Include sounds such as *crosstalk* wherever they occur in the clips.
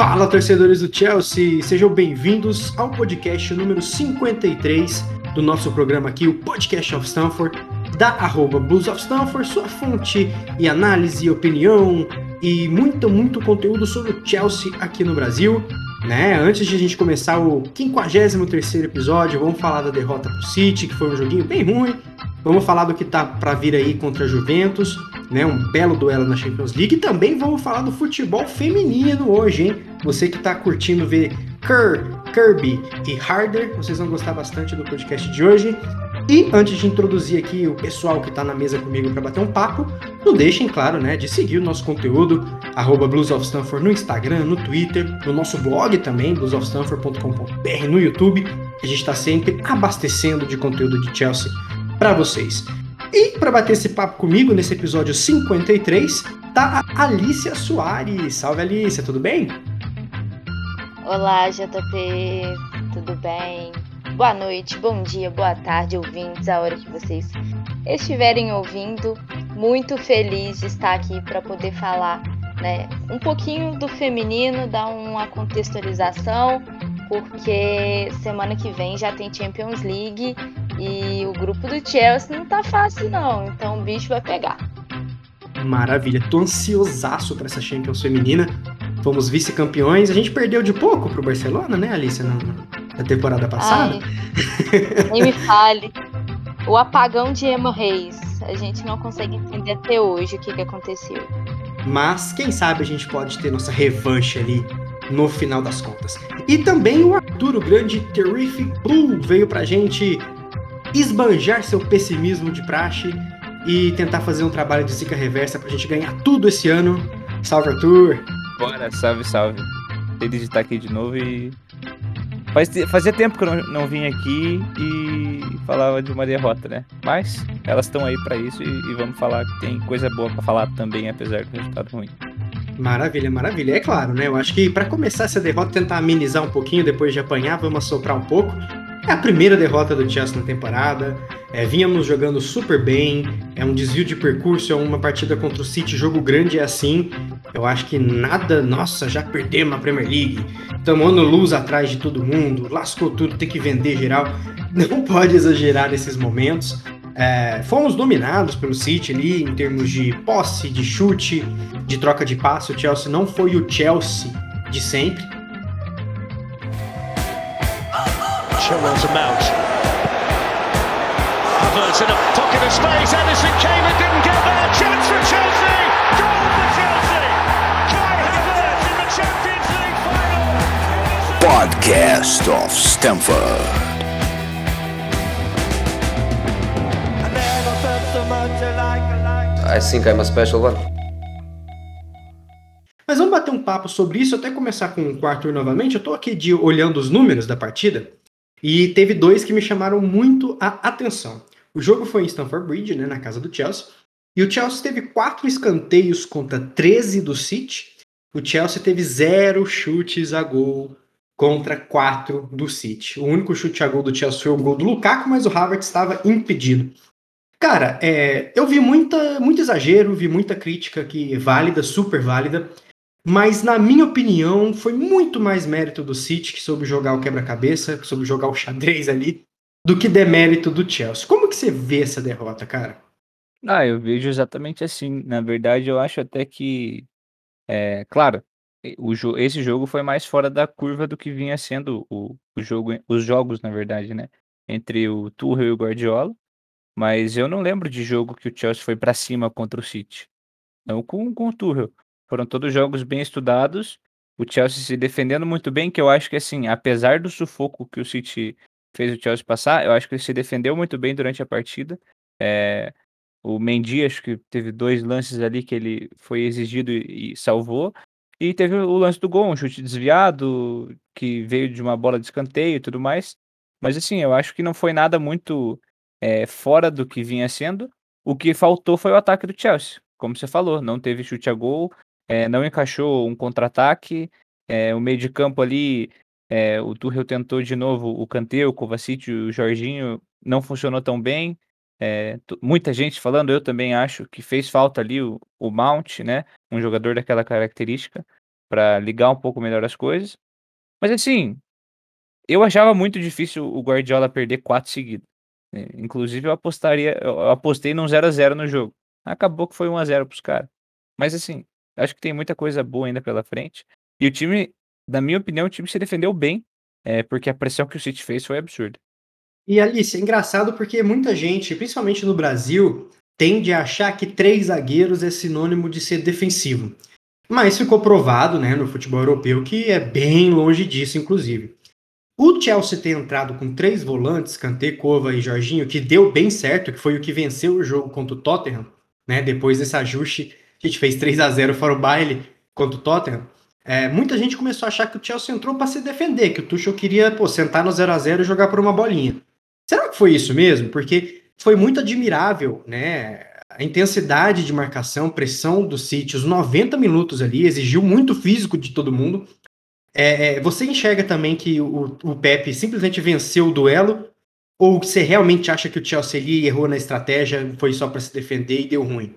Fala, torcedores do Chelsea! Sejam bem-vindos ao podcast número 53 do nosso programa aqui, o Podcast of Stanford, da arroba Blues of Stanford, sua fonte e análise, opinião e muito, muito conteúdo sobre o Chelsea aqui no Brasil. Né? Antes de a gente começar o 53 episódio, vamos falar da derrota pro City, que foi um joguinho bem ruim. Vamos falar do que tá para vir aí contra a Juventus, né? Um belo duelo na Champions League. E também vamos falar do futebol feminino hoje, hein? Você que tá curtindo ver Kerr, Kirby e Harder, vocês vão gostar bastante do podcast de hoje. E antes de introduzir aqui o pessoal que está na mesa comigo para bater um papo, não deixem, claro, né, de seguir o nosso conteúdo, arroba Blues of Stanford no Instagram, no Twitter, no nosso blog também, bluesofstanford.com.br, no YouTube. A gente está sempre abastecendo de conteúdo de Chelsea para vocês. E para bater esse papo comigo nesse episódio 53, tá a Alicia Soares. Salve Alicia, tudo bem? Olá, JP, tudo bem? Boa noite, bom dia, boa tarde, ouvintes, a hora que vocês estiverem ouvindo. Muito feliz de estar aqui para poder falar né, um pouquinho do feminino, dar uma contextualização, porque semana que vem já tem Champions League e o grupo do Chelsea não tá fácil não, então o bicho vai pegar. Maravilha, tô ansiosaço para essa Champions feminina. Fomos vice-campeões, a gente perdeu de pouco pro Barcelona, né, Alicia? Não, da temporada passada. Ai, *laughs* nem me fale. O apagão de Emma Reis. A gente não consegue entender até hoje o que, que aconteceu. Mas quem sabe a gente pode ter nossa revanche ali no final das contas. E também o Arthur, o grande Terrific Blue, veio pra gente esbanjar seu pessimismo de praxe e tentar fazer um trabalho de zica reversa pra gente ganhar tudo esse ano. Salve, Arthur! Bora, salve, salve. Feliz de estar aqui de novo e Faz, fazia tempo que eu não, não vim aqui e falava de uma derrota, né? Mas elas estão aí para isso e, e, vamos falar que tem coisa boa para falar também, apesar do resultado ruim. Maravilha, maravilha. É claro, né? Eu acho que para começar essa derrota, tentar amenizar um pouquinho depois de apanhar, vamos soprar um pouco. É a primeira derrota do Chelsea na temporada. É, vínhamos jogando super bem. É um desvio de percurso, é uma partida contra o City, jogo grande é assim. Eu acho que nada, nossa, já perdemos a Premier League. Tomando luz atrás de todo mundo, lascou tudo, tem que vender geral. *laughs* Não pode exagerar nesses momentos. É, fomos dominados pelo City ali em termos de posse, de chute, de troca de passe. O Chelsea não foi o Chelsea de sempre Chilwell to Mount. Havertz in a pocket of space. Edison came and didn't get there. Chance for Chelsea. Goal for Chelsea. Kai Havertz in the Champions League final. Podcast of Stamford. I think I'm a special one. Mas vamos bater um papo sobre isso, até começar com o Arthur novamente. Eu tô aqui de, olhando os números da partida. E teve dois que me chamaram muito a atenção. O jogo foi em Stamford Bridge, né, na casa do Chelsea. E o Chelsea teve quatro escanteios contra 13 do City. O Chelsea teve zero chutes a gol contra quatro do City. O único chute a gol do Chelsea foi o gol do Lukaku, mas o Havertz estava impedido. Cara, é, eu vi muita, muito exagero, vi muita crítica que válida, super válida. Mas, na minha opinião, foi muito mais mérito do City, que soube jogar o quebra-cabeça, que soube jogar o xadrez ali, do que demérito do Chelsea. Como que você vê essa derrota, cara? Ah, eu vejo exatamente assim. Na verdade, eu acho até que, é, claro, o jo esse jogo foi mais fora da curva do que vinha sendo o, o jogo, os jogos, na verdade, né? Entre o Tuchel e o Guardiola. Mas eu não lembro de jogo que o Chelsea foi para cima contra o City. Não com, com o Tuchel. Foram todos jogos bem estudados. O Chelsea se defendendo muito bem, que eu acho que assim, apesar do sufoco que o City fez o Chelsea passar, eu acho que ele se defendeu muito bem durante a partida. É, o Mendy, acho que teve dois lances ali que ele foi exigido e, salvou. E teve o lance do gol, um chute desviado, que veio de uma bola de escanteio e tudo mais. Mas assim, eu acho que não foi nada muito é, fora do que vinha sendo. O que faltou foi o ataque do Chelsea. Como você falou, não teve chute a gol, é, não encaixou um contra-ataque. É, o meio de campo ali, é, o Tuchel tentou de novo o Kanté, o Kovacic, o Jorginho, não funcionou tão bem. muita gente falando, eu também acho que fez falta ali o, o Mount, né? Um jogador daquela característica. para ligar um pouco melhor as coisas. Mas assim, eu achava muito difícil o Guardiola perder 4 seguidos. Eh, inclusive eu apostaria eu apostei num 0 a 0 no jogo. Acabou que foi 1 a 0 para os cara. Mas assim, acho que tem muita coisa boa ainda pela frente. E o time, na minha opinião, o time se defendeu bem, é porque a pressão que o City fez foi absurda. E Alice, é engraçado porque muita gente, principalmente no Brasil, tende a achar que três zagueiros é sinônimo de ser defensivo. Mas ficou provado, né, no futebol europeu que é bem longe disso, inclusive. O Chelsea ter entrado com três volantes, Kanté, Kova e Jorginho, que deu bem certo, que foi o que venceu o jogo contra o Tottenham, né? Depois desse ajuste, a gente fez 3 a 0 fora o baile contra o Tottenham. É, muita gente começou a achar que o Chelsea entrou para se defender, que o Tuchel queria pô, sentar no 0 a 0 e jogar por uma bolinha. Será que foi isso mesmo? Porque foi muito admirável, né? A intensidade de marcação, pressão do City, os 90 minutos ali, exigiu muito físico de todo mundo. É, é, você enxerga também que o, o Pepe simplesmente venceu o duelo? Ou você realmente acha que o Chelsea errou na estratégia, foi só para se defender e deu ruim?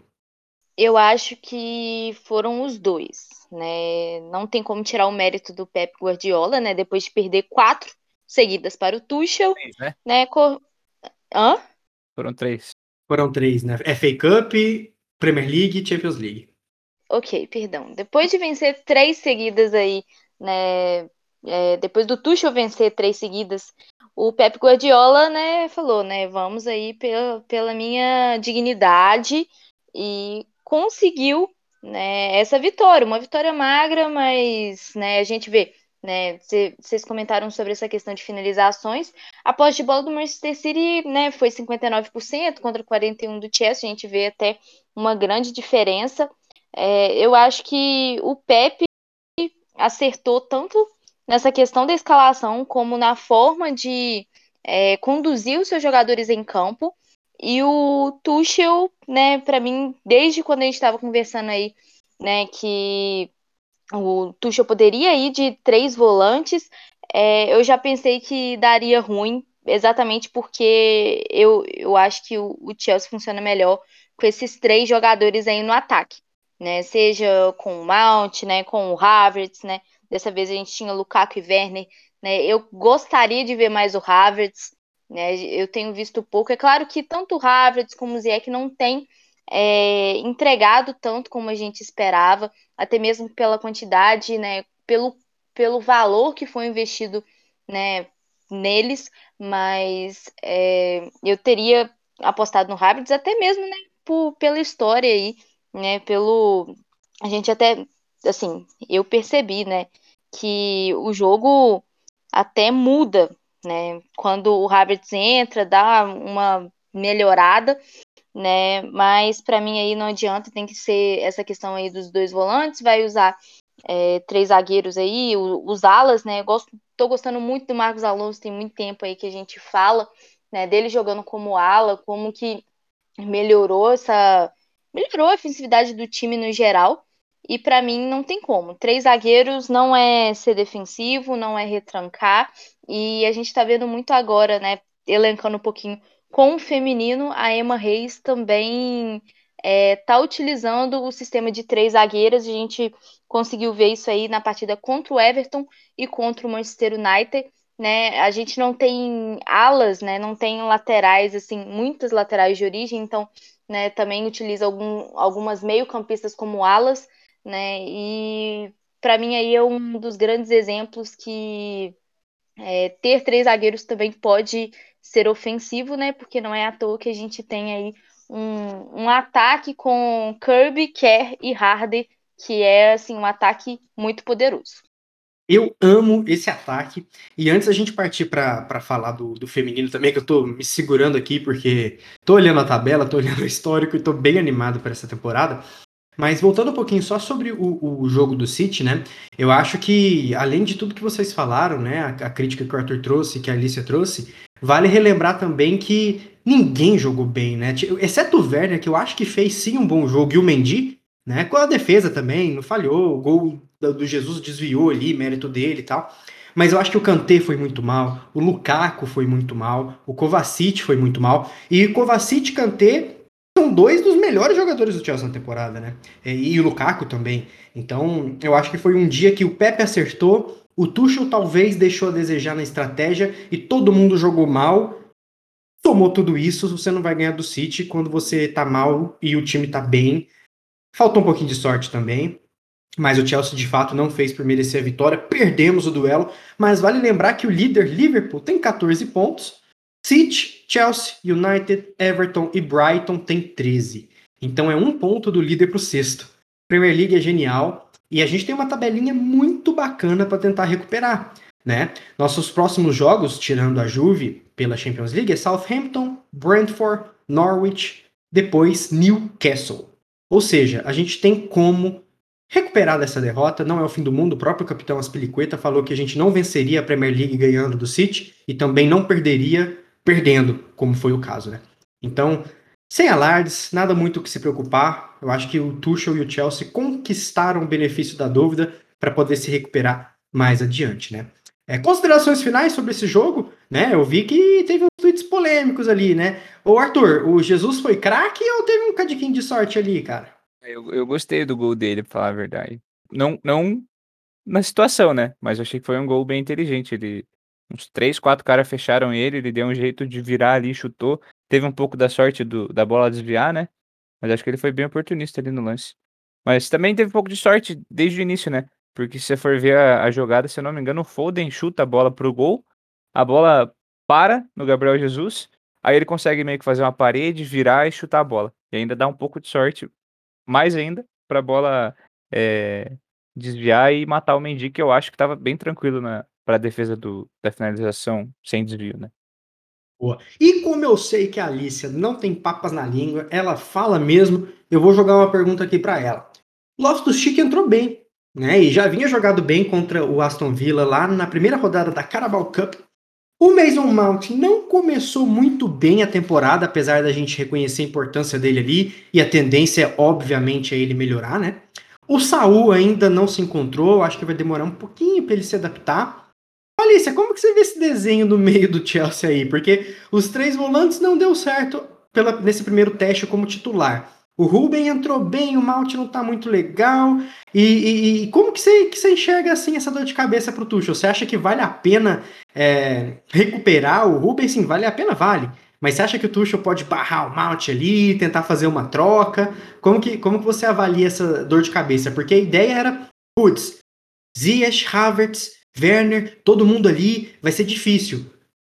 Eu acho que foram os dois, né? Não tem como tirar o mérito do Pep Guardiola, né? Depois de perder quatro seguidas para o Tuchel, três, né? né? Cor... Hã? Foram três. Foram três, né? FA Cup, Premier League e Champions League. Ok, perdão. Depois de vencer três seguidas aí né? É, depois do Tuchel vencer três seguidas, o Pep Guardiola, né, falou, né, vamos aí pela, pela minha dignidade e conseguiu, né, essa vitória, uma vitória magra, mas, né, a gente vê, né, vocês comentaram sobre essa questão de finalizações, a posse de bola do Manchester City, né, foi 59% contra 41 do Chelsea, a gente vê até uma grande diferença. É, eu acho que o Pep acertou tanto nessa questão da escalação como na forma de é, conduzir os seus jogadores em campo. E o Tuchel, né, para mim, desde quando a gente estava conversando aí, né, que o Tuchel poderia ir de três volantes, é, eu já pensei que daria ruim, exatamente porque eu, eu acho que o, o Chelsea funciona melhor com esses três jogadores aí no ataque né? Seja com o Mount, né? Com o Havertz, né? Dessa vez a gente tinha Lukaku e Werner, né? Eu gostaria de ver mais o Havertz, né? Eu tenho visto pouco. É claro que tanto Havertz como o Ziyech não tem é, entregado tanto como a gente esperava, até mesmo pela quantidade, né? Pelo, pelo valor que foi investido, né? Neles, mas é, eu teria apostado no Havertz até mesmo, né? Por, pela história aí né, pelo a gente até assim, eu percebi, né, que o jogo até muda, né, quando o Havertz entra, dá uma melhorada, né, mas para mim aí não adianta, tem que ser essa questão aí dos dois volantes, vai usar é, três zagueiros aí, os alas, né, gosto, tô gostando muito do Marcos Alonso, tem muito tempo aí que a gente fala, né, dele jogando como ala, como que melhorou essa melhorou a ofensividade do time no geral. E para mim não tem como. Três zagueiros não é ser defensivo, não é retrancar. E a gente está vendo muito agora, né? Elencando um pouquinho com o feminino, a Emma Reis também está é, utilizando o sistema de três zagueiras. A gente conseguiu ver isso aí na partida contra o Everton e contra o Manchester United. Né? A gente não tem alas, né? Não tem laterais, assim, muitas laterais de origem, então né, também utiliza algum, algumas meio-campistas como alas, né, e para mim aí é um dos grandes exemplos que é, ter três zagueiros também pode ser ofensivo, né, porque não é à toa que a gente tem aí um, um ataque com Kirby, Kerr e Harder, que é assim um ataque muito poderoso. Eu amo esse ataque. E antes a gente partir para falar do, do feminino também, que eu tô me segurando aqui, porque tô olhando a tabela, tô olhando o histórico e tô bem animado para essa temporada. Mas voltando um pouquinho só sobre o, o, jogo do City, né? Eu acho que, além de tudo que vocês falaram, né? A, a crítica que o Arthur trouxe, que a Alicia trouxe, vale relembrar também que ninguém jogou bem, né? Exceto o Werner, que eu acho que fez sim um bom jogo, e o Mendy, né? Com a defesa também, não falhou, o gol do Jesus desviou ali, mérito dele e tal. Mas eu acho que o Kanté foi muito mal, o Lukaku foi muito mal, o Kovacic foi muito mal. E Kovacic, Kanté são dois dos melhores jogadores do Chelsea na temporada, né? E, e o Lukaku também. Então, eu acho que foi um dia que o Pepe acertou, o Tuchel talvez deixou a desejar na estratégia e todo mundo jogou mal. Tomou tudo isso, você não vai ganhar do City quando você tá mal e o time tá bem. Faltou um pouquinho de sorte também, mas o Chelsea de fato não fez por merecer a vitória. Perdemos o duelo, mas vale lembrar que o líder Liverpool tem 14 pontos. City, Chelsea, United, Everton e Brighton tem 13. Então é um ponto do líder para o sexto. Premier League é genial e a gente tem uma tabelinha muito bacana para tentar recuperar. Né? Nossos próximos jogos, tirando a Juve pela Champions League, é Southampton, Brentford, Norwich, depois Newcastle. Ou seja, a gente tem como recuperar dessa derrota, não é o fim do mundo. O próprio capitão Aspilicueta falou que a gente não venceria a Premier League ganhando do City e também não perderia perdendo, como foi o caso, né? Então, sem alardes, nada muito que se preocupar. Eu acho que o Tuchel e o Chelsea conquistaram o benefício da dúvida para poder se recuperar mais adiante, né? É, considerações finais sobre esse jogo, né? Eu vi que teve uns tweets polêmicos ali, né? Ô Arthur, o Jesus foi craque ou teve um cadiquinho de sorte ali, cara? Eu, eu gostei do gol dele, pra falar a verdade. Não, não na situação, né? Mas eu achei que foi um gol bem inteligente. Ele, uns três, quatro caras fecharam ele, ele deu um jeito de virar ali, chutou. Teve um pouco da sorte do, da bola desviar, né? Mas acho que ele foi bem oportunista ali no lance. Mas também teve um pouco de sorte desde o início, né? Porque se você for ver a, a jogada, se eu não me engano, o Foden chuta a bola pro gol, a bola para no Gabriel Jesus, aí ele consegue meio que fazer uma parede, virar e chutar a bola. E ainda dá um pouco de sorte, mais ainda, pra bola é, desviar e matar o Mendy, que eu acho que tava bem tranquilo na, pra defesa do, da finalização sem desvio, né? Boa. E como eu sei que a Alicia não tem papas na língua, ela fala mesmo, eu vou jogar uma pergunta aqui para ela. Loftus Chic entrou bem, né? E já vinha jogado bem contra o Aston Villa lá na primeira rodada da Carabao Cup. O Mason Mount não começou muito bem a temporada, apesar da gente reconhecer a importância dele ali, e a tendência, obviamente, é ele melhorar, né? O Saul ainda não se encontrou, acho que vai demorar um pouquinho para ele se adaptar. Alicia, como que você vê esse desenho no meio do Chelsea aí? Porque os três volantes não deu certo pela, nesse primeiro teste como titular. O Ruben entrou bem, o Malte não tá muito legal. E, e, e, como que você, que você enxerga assim essa dor de cabeça pro Tuchel? Você acha que vale a pena é, recuperar o Ruben? Sim, vale a pena, vale. Mas você acha que o Tuchel pode barrar o Malte ali, tentar fazer uma troca? Como que, como que você avalia essa dor de cabeça? Porque a ideia era, putz, Ziyech, Havertz, Werner, todo mundo ali, vai ser difícil.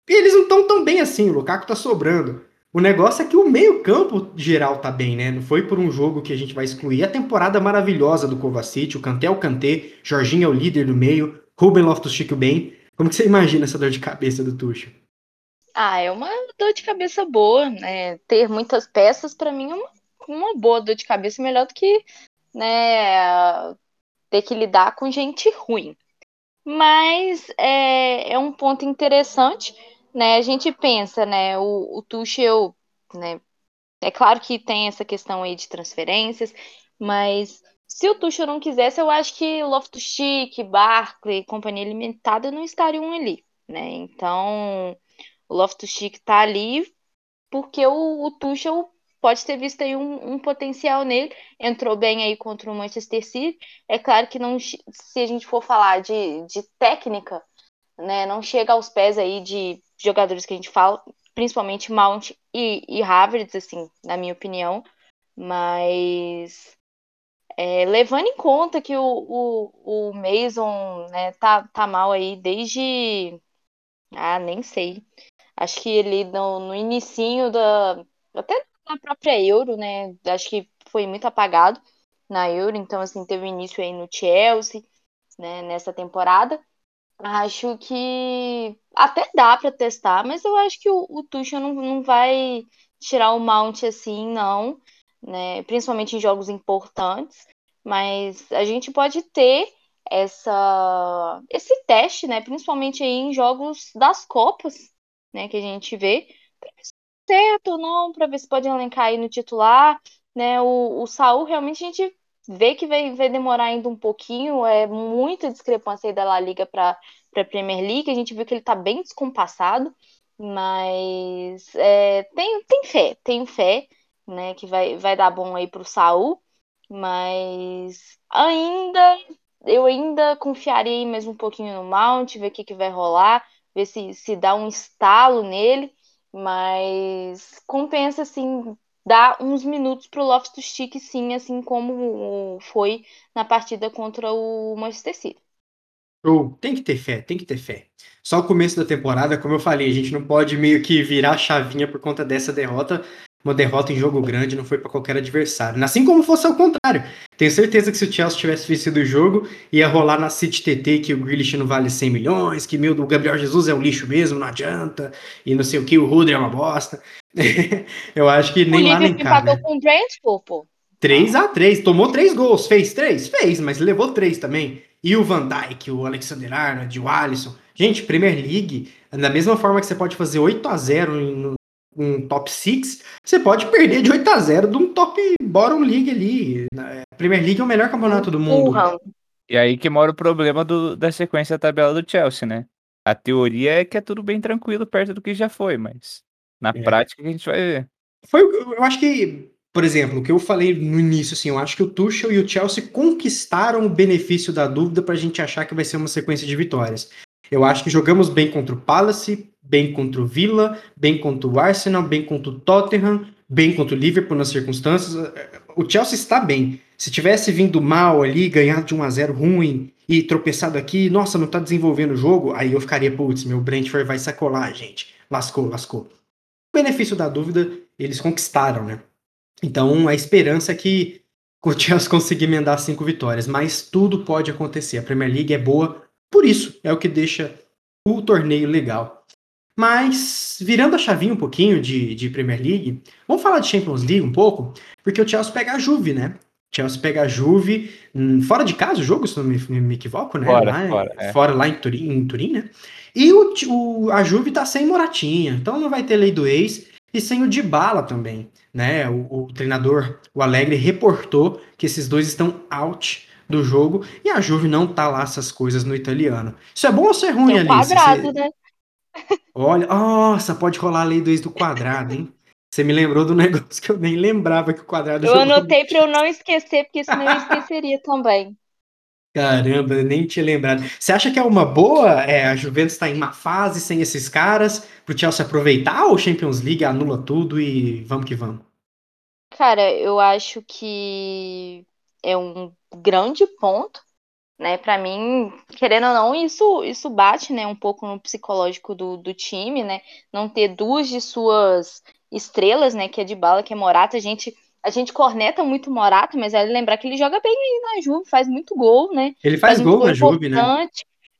E eles não estão tão bem assim, o Lukaku tá sobrando. O negócio é que o meio-campo geral tá bem, né? Não foi por um jogo que a gente vai excluir a temporada maravilhosa do Kovacic, o Kanté é o Kanté, Jorginho é o líder do meio, Ruben Loftus-Cheek bem. Como que você imagina essa dor de cabeça do Tuchel? Ah, é uma dor de cabeça boa, né? Ter muitas peças para mim é uma, uma boa dor de cabeça melhor do que, né, ter que lidar com gente ruim. Mas é, é um ponto interessante né, a gente pensa, né, o, o Tuchel, né, é claro que tem essa questão aí de transferências, mas se o Tuchel não quisesse, eu acho que Loftus-Cheek, Barkley, Companhia Limitada não estariam ali, né? Então, o Loftus-Cheek tá ali porque o, o Tuchel pode ter visto aí um, um, potencial nele, entrou bem aí contra o Manchester City. É claro que não, se a gente for falar de, de técnica, né, não chega aos pés aí de jogadores que a gente fala, principalmente Mount e, e Havertz, assim, na minha opinião. Mas é, levando em conta que o, o, o Mason né, tá, tá mal aí desde. Ah, nem sei. Acho que ele no, no inicinho da. Até na própria Euro, né? Acho que foi muito apagado na Euro. Então, assim, teve início aí no Chelsea, né, nessa temporada. Acho que até dá para testar, mas eu acho que o, o Tuchel não, não vai tirar o Mount assim, não, né? Principalmente em jogos importantes. Mas a gente pode ter essa esse teste, né? Principalmente aí em jogos das Copas, né? Que a gente vê certo ou não, para ver se pode elencar aí no titular, né? O, o Saul realmente a gente vê que vai, vai demorar ainda um pouquinho, é muita discrepância aí da La Liga para a Premier League, a gente viu que ele está bem descompassado, mas é, tenho, tenho fé, tenho fé né? Que vai, vai dar bom aí pro Saul. Mas ainda eu ainda confiaria mais um pouquinho no Mount, ver o que, que vai rolar, ver se, se dá um estalo nele, mas compensa assim dar uns minutos pro Loftus-Cheek sim, assim como foi na partida contra o Manchester City. Tem que ter fé, tem que ter fé. Só o começo da temporada, como eu falei, a gente não pode meio que virar a chavinha por conta dessa derrota, uma derrota em jogo grande não foi para qualquer adversário. Assim como fosse ao contrário. Tenho certeza que se o Chelsea tivesse vencido o jogo, ia rolar na City TT que o Grealish não vale 100 milhões, que meu, o Gabriel Jesus é um lixo mesmo, não adianta, e não sei o que, o Rudre é uma bosta. *laughs* Eu acho que nem o lá nem cá. empatou né? com o Brentford, pô. 3 a 3 tomou três gols, fez três? Fez, mas levou três também. E o Van Dijk, o Alexander Arnold, o Alisson. Gente, Premier League, da mesma forma que você pode fazer 8 a 0 em um top 6, você pode perder de 8 a 0 de um top bottom league ali. A Premier League é o melhor campeonato do mundo. Uhum. E aí que mora o problema do, da sequência da tabela do Chelsea, né? A teoria é que é tudo bem tranquilo perto do que já foi, mas na é. prática a gente vai ver. Foi, eu acho que, por exemplo, o que eu falei no início, assim, eu acho que o Tuchel e o Chelsea conquistaram o benefício da dúvida para a gente achar que vai ser uma sequência de vitórias. Eu acho que jogamos bem contra o Palace, bem contra o Villa, bem contra o Arsenal, bem contra o Tottenham, bem contra o Liverpool nas circunstâncias. O Chelsea está bem. Se tivesse vindo mal ali, ganhado de 1 a 0 ruim e tropeçado aqui, nossa, não está desenvolvendo o jogo, aí eu ficaria, putz, meu Brentford vai sacolar, gente. Lascou, lascou. O benefício da dúvida, eles conquistaram, né? Então, a esperança é que o Chelsea *laughs* consiga emendar cinco vitórias, mas tudo pode acontecer. A Premier League é boa, por isso é o que deixa o torneio legal. Mas, virando a chavinha um pouquinho de, de Premier League, vamos falar de Champions League um pouco, porque o Chelsea pega a Juve, né? O Chelsea pega a Juve, hum, fora de casa o jogo, se não me, me equivoco, né? Fora, lá, fora, é. fora lá em Turim, em Turim, né? E o, o, a Juve tá sem Moratinha, então não vai ter lei do ex e sem o Dybala também, né? O, o treinador, o Alegre, reportou que esses dois estão out do jogo e a Juve não tá lá essas coisas no italiano. Isso é bom ou isso é ruim, Tem um Alice? quadrado, Você... né? Olha, nossa, pode rolar a lei 2 do quadrado, hein? Você me lembrou do *laughs* negócio que eu nem lembrava que o quadrado Eu jogou... anotei para eu não esquecer, porque senão eu esqueceria *laughs* também. Caramba, nem tinha lembrado. Você acha que é uma boa? É, a Juventus está em uma fase sem esses caras, pro Chelsea aproveitar ou Champions League anula tudo e vamos que vamos? Cara, eu acho que é um grande ponto né? Para mim, querendo ou não, isso isso bate, né, um pouco no psicológico do, do time, né? Não ter duas de suas estrelas, né, que é de bala, que é Morata, a gente a gente corneta muito Morata, mas é lembrar que ele joga bem aí na Juve, faz muito gol, né? Ele faz, faz gol, gol na Juve, né?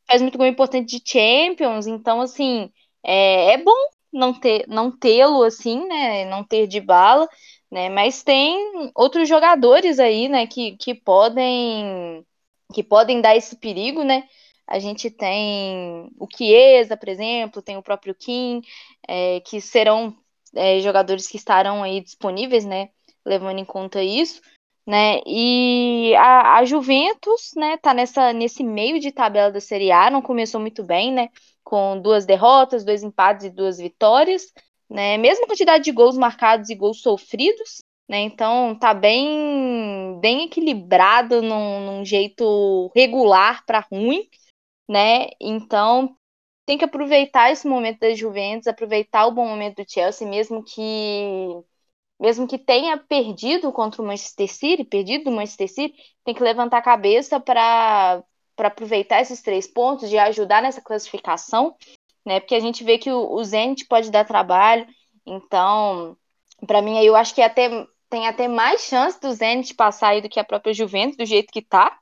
Faz muito gol importante de Champions, então assim, é, é bom não ter não tê-lo assim, né? Não ter de bala, né? Mas tem outros jogadores aí, né, que, que podem que podem dar esse perigo, né? A gente tem o Chiesa, por exemplo, tem o próprio Kim, é, que serão é, jogadores que estarão aí disponíveis, né? Levando em conta isso, né? E a, a Juventus, né? Tá nessa, nesse meio de tabela da Série A, não começou muito bem, né? Com duas derrotas, dois empates e duas vitórias, né? Mesma quantidade de gols marcados e gols sofridos, né? Então tá bem, bem equilibrado num, num jeito regular para ruim, né? Então tem que aproveitar esse momento da Juventus, aproveitar o bom momento do Chelsea, mesmo que mesmo que tenha perdido contra o Manchester City, perdido do Manchester City, tem que levantar a cabeça para para aproveitar esses três pontos, de ajudar nessa classificação, né? Porque a gente vê que o, o Zenit pode dar trabalho, então, para mim eu acho que é até tem até mais chance do Zenit passar aí do que a própria Juventus, do jeito que tá.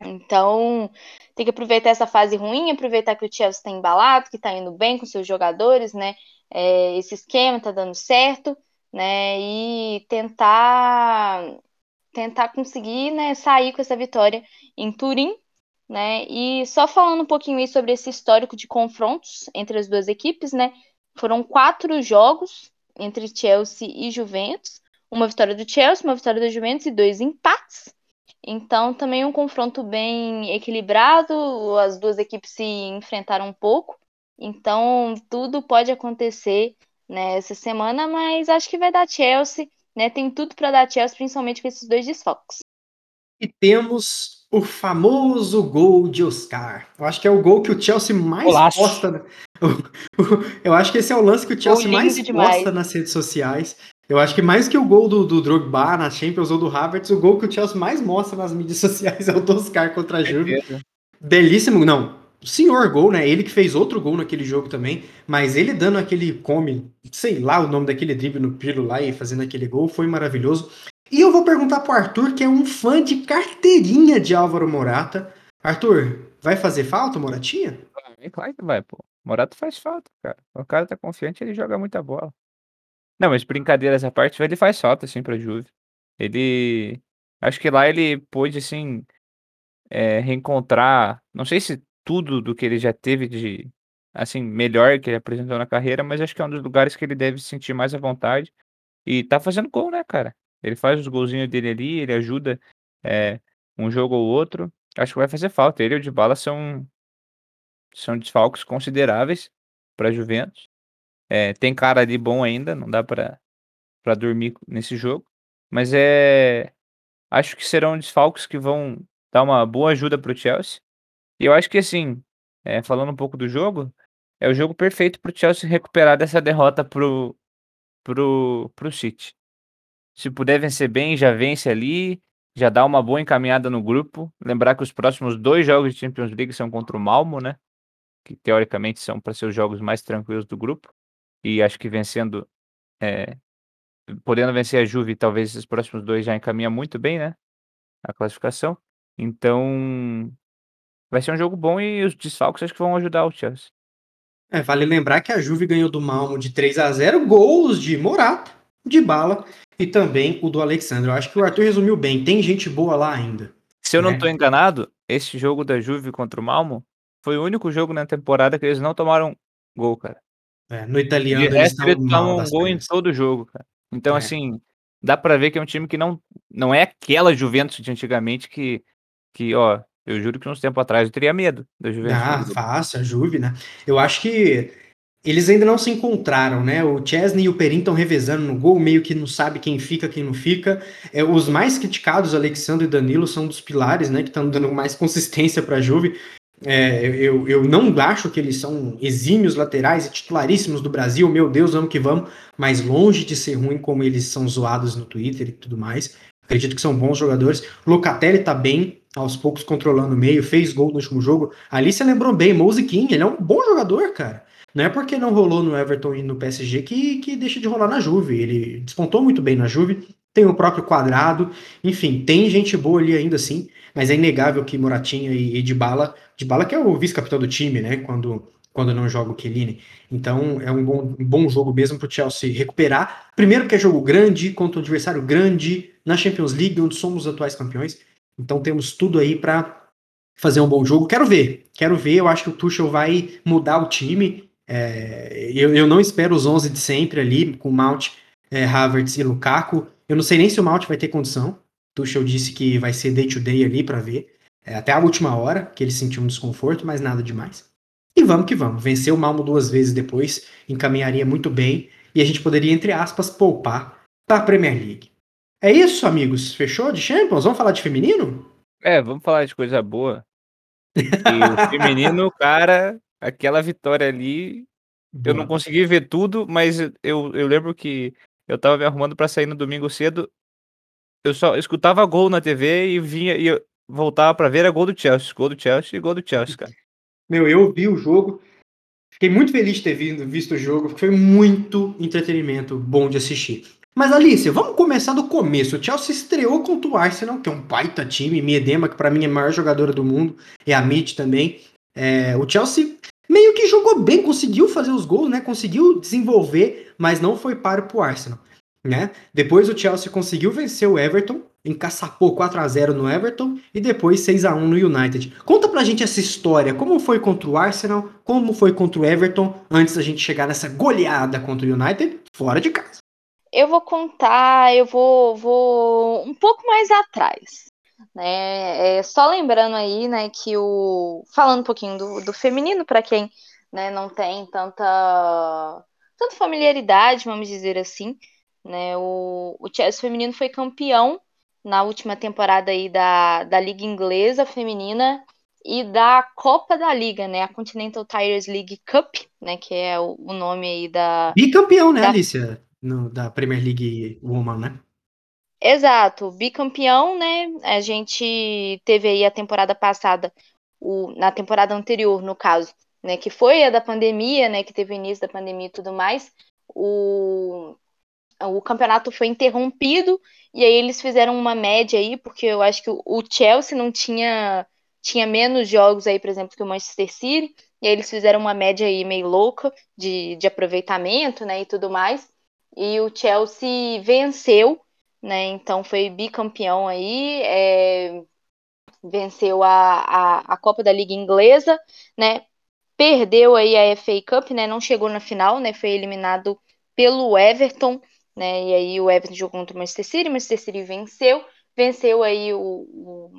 Então, tem que aproveitar essa fase ruim, aproveitar que o Chelsea está embalado, que está indo bem com seus jogadores, né? É, esse esquema está dando certo, né? E tentar tentar conseguir, né, sair com essa vitória em Turim, né? E só falando um pouquinho sobre esse histórico de confrontos entre as duas equipes, né? Foram quatro jogos entre Chelsea e Juventus uma vitória do Chelsea, uma vitória da Juventus e dois empates. Então, também um confronto bem equilibrado, as duas equipes se enfrentaram um pouco. Então, tudo pode acontecer nessa semana, mas acho que vai dar Chelsea, né? Tem tudo para dar Chelsea, principalmente com esses dois desfalques. E temos o famoso gol de Oscar. Eu acho que é o gol que o Chelsea mais Golaço. posta. *laughs* Eu acho que esse é o lance que o Chelsea mais lindo demais. posta nas redes sociais. Eu acho que mais que o gol do, do Drogba na Champions ou do Havertz, o gol que o Chelsea mais mostra nas mídias *laughs* sociais é o do Oscar contra a Juve. Certeza. Belíssimo, não. Senhor gol, né? Ele que fez outro gol naquele jogo também, mas ele dando aquele come, sei lá o nome daquele drible no Pirlo lá e fazendo aquele gol foi maravilhoso. E eu vou perguntar pro Arthur, que é um fã de carteirinha de Álvaro Morata. Arthur, vai fazer falta, Moratinha? É claro que vai, pô. Morato faz falta, cara. O cara tá confiante, ele joga muita bola. Não, mas brincadeiras à parte, ele faz falta, assim, pra Juve. Ele. Acho que lá ele pôde, assim, é, reencontrar. Não sei se tudo do que ele já teve de. Assim, melhor que ele apresentou na carreira, mas acho que é um dos lugares que ele deve se sentir mais à vontade. E tá fazendo gol, né, cara? Ele faz os golzinhos dele ali, ele ajuda é, um jogo ou outro. Acho que vai fazer falta. Ele e o Dybala são, são desfalques consideráveis para Juventus. É, tem cara ali bom ainda, não dá para dormir nesse jogo, mas é acho que serão desfalques que vão dar uma boa ajuda para o Chelsea. E eu acho que assim, é, falando um pouco do jogo, é o jogo perfeito para o Chelsea recuperar dessa derrota pro pro pro City. Se puder vencer bem, já vence ali, já dá uma boa encaminhada no grupo. Lembrar que os próximos dois jogos de Champions League são contra o Malmo, né? Que teoricamente são para ser os jogos mais tranquilos do grupo. E acho que vencendo, é, podendo vencer a Juve, talvez esses próximos dois já encaminha muito bem, né? A classificação. Então, vai ser um jogo bom e os desfalques acho que vão ajudar o Chelsea. É, vale lembrar que a Juve ganhou do Malmo de 3 a 0 gols de Morata, de Bala e também o do Alexandre. Eu acho que o Arthur resumiu bem. Tem gente boa lá ainda. Se eu não né? estou enganado, esse jogo da Juve contra o Malmo foi o único jogo na temporada que eles não tomaram gol, cara. É, no italiano De resto, eles tomam um gol em todo jogo, cara. Então, É. assim, dá pra ver que é um time que não, não é aquela Juventus de antigamente que, que, ó, eu juro que uns tempos atrás eu teria medo da Juventus. Ah, fácil, a Juve, né? Eu acho que eles ainda não se encontraram, né? O Chesney e o Perin estão revezando no gol, meio que não sabe quem fica, quem não fica. É, os mais criticados, Alexandre e Danilo, são dos pilares, né? Que estão dando mais consistência para a Juve. É, eu, eu não acho que eles são exímios laterais e titularíssimos do Brasil, meu Deus, vamos que vamos, mas longe de ser ruim como eles são zoados no Twitter e tudo mais. Acredito que são bons jogadores. Locatelli tá bem, aos poucos controlando o meio, fez gol no último jogo. Ali você lembrou bem, Mousiquinho, ele é um bom jogador, cara. Não é porque não rolou no Everton e no PSG que, que deixa de rolar na Juve. Ele despontou muito bem na Juve, tem o próprio quadrado, enfim, tem gente boa ali ainda assim, mas é inegável que Moratinha e, e Dybala, Dybala que é o vice-capitão do time, né, quando, quando não joga o Chiellini. Então é um bom, um bom jogo mesmo pro Chelsea recuperar. Primeiro que é jogo grande, contra um adversário grande, na Champions League, onde somos os atuais campeões. Então temos tudo aí para fazer um bom jogo. Quero ver, quero ver. Eu acho que o Tuchel vai mudar o time. É, eu, eu não espero os 11 de sempre ali, com Mount, é, Havertz e Lukaku. Eu não sei nem se o Mount vai ter condição. Tuchel disse que vai ser day to day ali para ver. É, até a última hora, que ele sentiu um desconforto, mas nada demais. E vamos que vamos. Vencer o Malmo duas vezes depois encaminharia muito bem. E a gente poderia, entre aspas, poupar para a Premier League. É isso, amigos. Fechou de Champions? Vamos falar de feminino? É, vamos falar de coisa boa. E o *laughs* feminino, cara, aquela vitória ali, eu não Boa. consegui ver tudo, mas eu, eu lembro que eu tava me arrumando pra sair no domingo cedo. Eu só escutava gol na TV e vinha e eu voltava pra ver era gol do Chelsea, gol do Chelsea e gol do Chelsea, cara. Meu, eu vi o jogo. Fiquei muito feliz de ter visto o jogo, foi muito entretenimento bom de assistir. Mas Alice, vamos começar do começo. O Chelsea estreou contra o Arsenal, que é um baita time. Miedema, que para mim é a maior jogadora do mundo, e a Mitch também. É, o Chelsea meio que jogou bem, conseguiu fazer os gols, né? Conseguiu desenvolver, mas não foi páreo pro Arsenal, né? Depois o Chelsea conseguiu vencer o Everton, encaçapou 4 a 0 no Everton e depois 6 a 1 no United. Conta pra gente essa história, como foi contra o Arsenal, como foi contra o Everton, antes da gente chegar nessa goleada contra o United fora de casa. Eu vou contar, eu vou, vou um pouco mais atrás, né? É, só lembrando aí, né, que o falando um pouquinho do, do feminino para quem, né, não tem tanta tanta familiaridade, vamos dizer assim, né? O, o Chelsea feminino foi campeão na última temporada aí da, da Liga Inglesa Feminina e da Copa da Liga, né? A Continental Tires League Cup, né? Que é o, o nome aí da. Bicampeão, né, da... Alicia? No, da Premier League Woman, né? Exato, bicampeão, né? A gente teve aí a temporada passada, o, na temporada anterior, no caso, né? Que foi a da pandemia, né? Que teve o início da pandemia e tudo mais. O, o campeonato foi interrompido e aí eles fizeram uma média aí, porque eu acho que o Chelsea não tinha tinha menos jogos aí, por exemplo, que o Manchester City, e aí eles fizeram uma média aí meio louca de, de aproveitamento, né, e tudo mais. E o Chelsea venceu, né, então foi bicampeão aí, é, venceu a, a, a Copa da Liga Inglesa, né, perdeu aí a FA Cup, né, não chegou na final, né, foi eliminado pelo Everton, né, e aí o Everton jogou contra o Manchester City, o Manchester City venceu, venceu aí o, o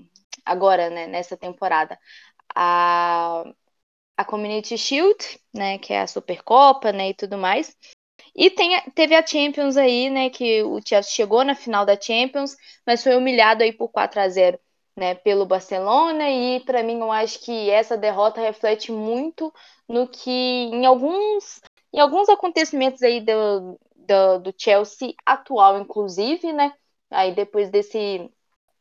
agora, né, nessa temporada, a, a Community Shield, né, que é a Supercopa, né, e tudo mais. E tem, teve a Champions aí, né, que o Chelsea chegou na final da Champions, mas foi humilhado aí por 4 a 0 né, pelo Barcelona, e para mim eu acho que essa derrota reflete muito no que em alguns em alguns acontecimentos aí do, do, do Chelsea atual, inclusive, né, aí depois desse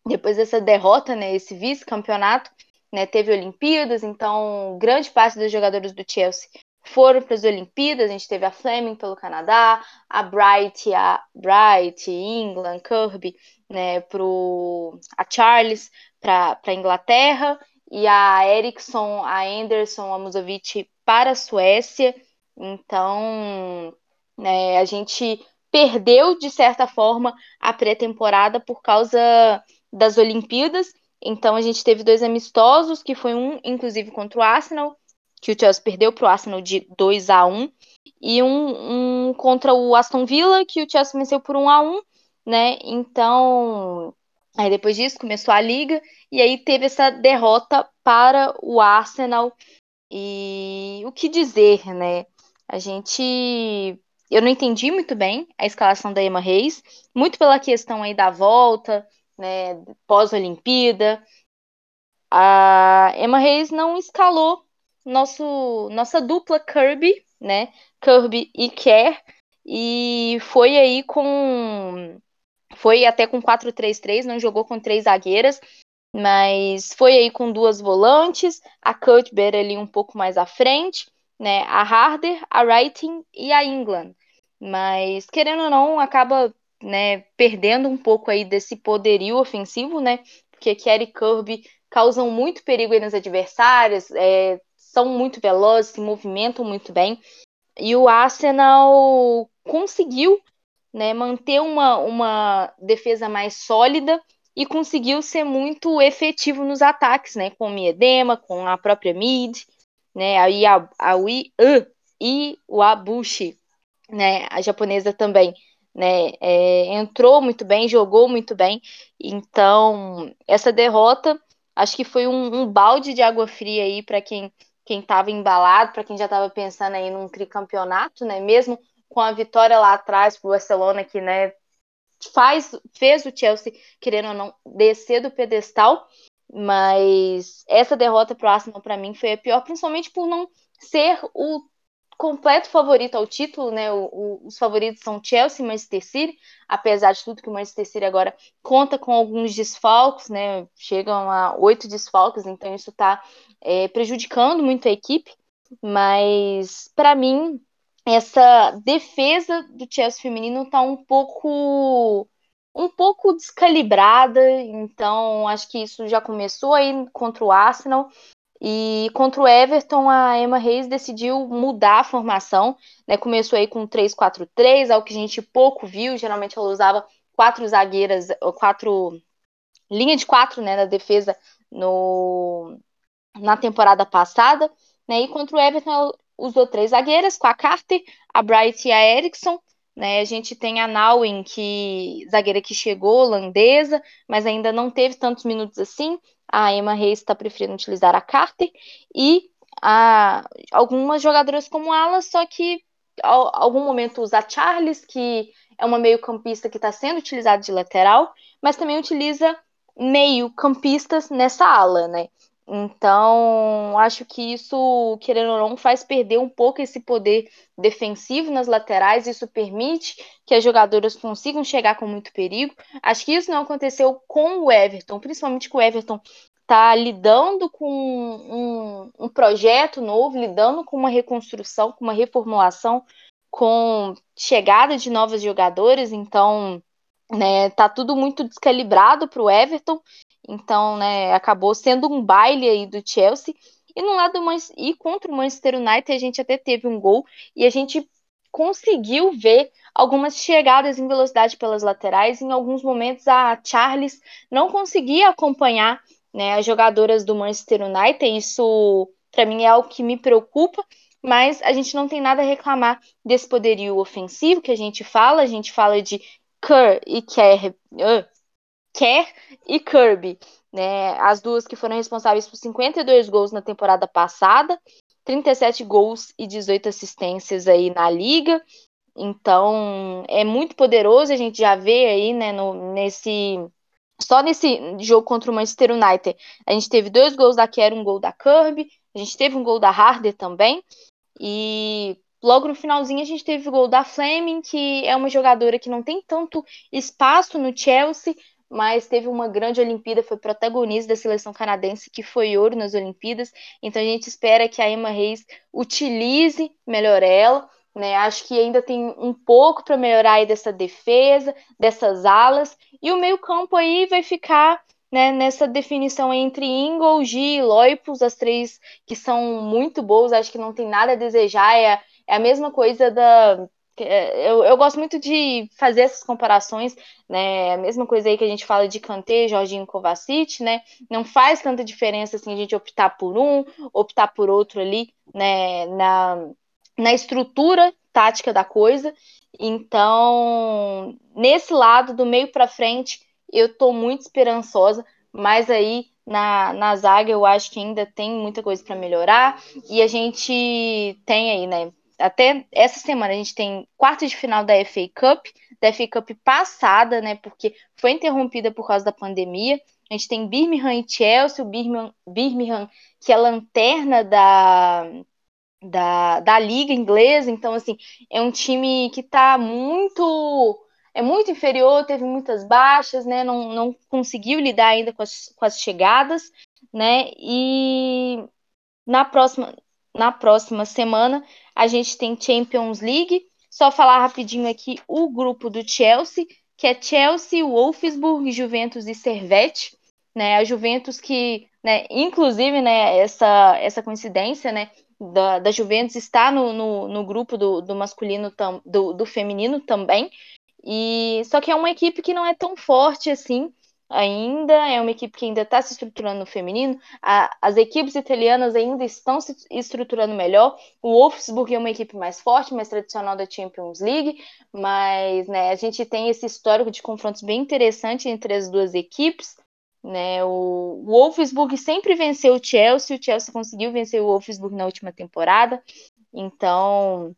depois dessa derrota, né, esse vice-campeonato, né, teve Olimpíadas, então grande parte dos jogadores do Chelsea foram para as Olimpíadas. A gente teve a Fleming pelo Canadá, a Bright, a Bright, England, Kirby, né, pro a Charles para a Inglaterra e a Eriksson, a Anderson, a Musovic para a Suécia. Então, né, a gente perdeu de certa forma a pré-temporada por causa das Olimpíadas. Então a gente teve dois amistosos, que foi um, inclusive, contra o Arsenal, que o Chelsea perdeu para o Arsenal de 2 a 1 e um, um, contra o Aston Villa, que o Chelsea venceu por 1 a 1 né? Então, aí depois disso começou a liga, e aí teve essa derrota para o Arsenal. E o que dizer, né? A gente. Eu não entendi muito bem a escalação da Emma Reis, muito pela questão aí da volta, né, pós-Olimpíada. A Emma Reis não escalou nosso, nossa dupla Kirby, né, Kirby e Kerr, e foi aí com foi até com 4-3-3, não jogou com três zagueiras, mas foi aí com duas volantes, a Cuthbert ali um pouco mais à frente, né, a Harder, a Writing e a England. Mas querendo ou não, acaba né, perdendo um pouco aí desse poderio ofensivo, né? Porque Kerry e Kirby causam muito perigo aí nas adversárias, é, são muito velozes, se movimentam muito bem. E o Arsenal conseguiu né, manter uma, uma defesa mais sólida e conseguiu ser muito efetivo nos ataques, né, com o Miedema, com a própria Mid, né, aí a, a Ui, uh, e o Abushi, né, a japonesa também né? É, entrou muito bem, jogou muito bem. Então, essa derrota acho que foi um, um balde de água fria aí para quem quem estava embalado, para quem já estava pensando aí num tricampeonato, né? Mesmo com a vitória lá atrás para o Barcelona, que né, faz, fez o Chelsea, querendo ou não, descer do pedestal. Mas essa derrota para o Arsenal, para mim, foi a pior, principalmente por não ser o completo favorito ao título, né? O, o, os favoritos são Chelsea e Manchester City, apesar de tudo que o Manchester City agora conta com alguns desfalques, né? Chegam a oito desfalques, então isso está é, prejudicando muito a equipe. Mas para mim essa defesa do Chelsea feminino está um pouco um pouco descalibrada, então acho que isso já começou aí contra o Arsenal. E contra o Everton, a Emma Reis decidiu mudar a formação, né? Começou aí com 3-4-3, algo que a gente pouco viu. Geralmente ela usava quatro zagueiras, quatro linha de quatro, né, na defesa no na temporada passada, né? E contra o Everton ela usou três zagueiras, com a Carter, a Bright e a Erickson. Né, a gente tem a Nawin, que zagueira que chegou, holandesa, mas ainda não teve tantos minutos assim a Emma Reis está preferindo utilizar a Carter e a, algumas jogadoras como ela, só que em algum momento usa a Charles, que é uma meio-campista que está sendo utilizada de lateral, mas também utiliza meio-campistas nessa ala, né? Então, acho que isso, querendo ou não, faz perder um pouco esse poder defensivo nas laterais. Isso permite que as jogadoras consigam chegar com muito perigo. Acho que isso não aconteceu com o Everton, principalmente com o Everton está lidando com um, um, projeto novo, lidando com uma reconstrução, com uma reformulação, com chegada de novos jogadores. Então, né, tá tudo muito descalibrado para o Everton. Então, né, acabou sendo um baile aí do Chelsea. E no lado do e contra o Manchester United a gente até teve um gol e a gente conseguiu ver algumas chegadas em velocidade pelas laterais. Em alguns momentos a Charles não conseguia acompanhar né, as jogadoras do Manchester United. Isso para mim é algo que me preocupa, mas a gente não tem nada a reclamar desse poderio ofensivo que a gente fala. A gente fala de Kerr e Kerr, uh, Kerr e Kirby, né? As duas que foram responsáveis por 52 gols na temporada passada, 37 gols e 18 assistências aí na liga. Então, é muito poderoso, a gente já vê aí, né, no, nesse só nesse jogo contra o Manchester United, a gente teve dois gols da Kerr, um gol da Kirby, a gente teve um gol da Harder também. E logo no finalzinho a gente teve o gol da Fleming, que é uma jogadora que não tem tanto espaço no Chelsea, mas teve uma grande Olimpíada, foi protagonista da seleção canadense, que foi ouro nas Olimpíadas. Então a gente espera que a Emma Reis utilize melhor ela. Né? Acho que ainda tem um pouco para melhorar aí dessa defesa, dessas alas. E o meio-campo aí vai ficar né, nessa definição entre Ingol, G e Loipus, as três que são muito boas, acho que não tem nada a desejar. É, é a mesma coisa da eu, eu gosto muito de fazer essas comparações, né? A mesma coisa aí que a gente fala de Kanté, Jorginho Kovacic, né? Não faz tanta diferença assim a gente optar por um, optar por outro ali, né? Na, na estrutura tática da coisa. Então, nesse lado, do meio para frente, eu tô muito esperançosa, mas aí na, na zaga eu acho que ainda tem muita coisa para melhorar. E a gente tem aí, né? Até essa semana a gente tem quarto de final da FA Cup, da FA Cup passada, né? Porque foi interrompida por causa da pandemia. A gente tem Birmingham e Chelsea, o Birmingham, Birmingham que é a lanterna da, da, da liga inglesa. Então, assim, é um time que tá muito é muito inferior, teve muitas baixas, né? Não, não conseguiu lidar ainda com as, com as chegadas, né? E na próxima, na próxima semana a gente tem Champions League. Só falar rapidinho aqui o grupo do Chelsea, que é Chelsea, Wolfsburg, Juventus e Servette. Né, a Juventus que, né, inclusive, né, essa, essa coincidência, né, da, da Juventus está no, no, no grupo do, do masculino, tam, do, do feminino também, e só que é uma equipe que não é tão forte assim, ainda, é uma equipe que ainda está se estruturando no feminino. A, as equipes italianas ainda estão se estruturando melhor. O Wolfsburg é uma equipe mais forte, mais tradicional da Champions League, mas né, a gente tem esse histórico de confrontos bem interessante entre as duas equipes. Né, o Wolfsburg sempre venceu o Chelsea, o Chelsea conseguiu vencer o Wolfsburg na última temporada, então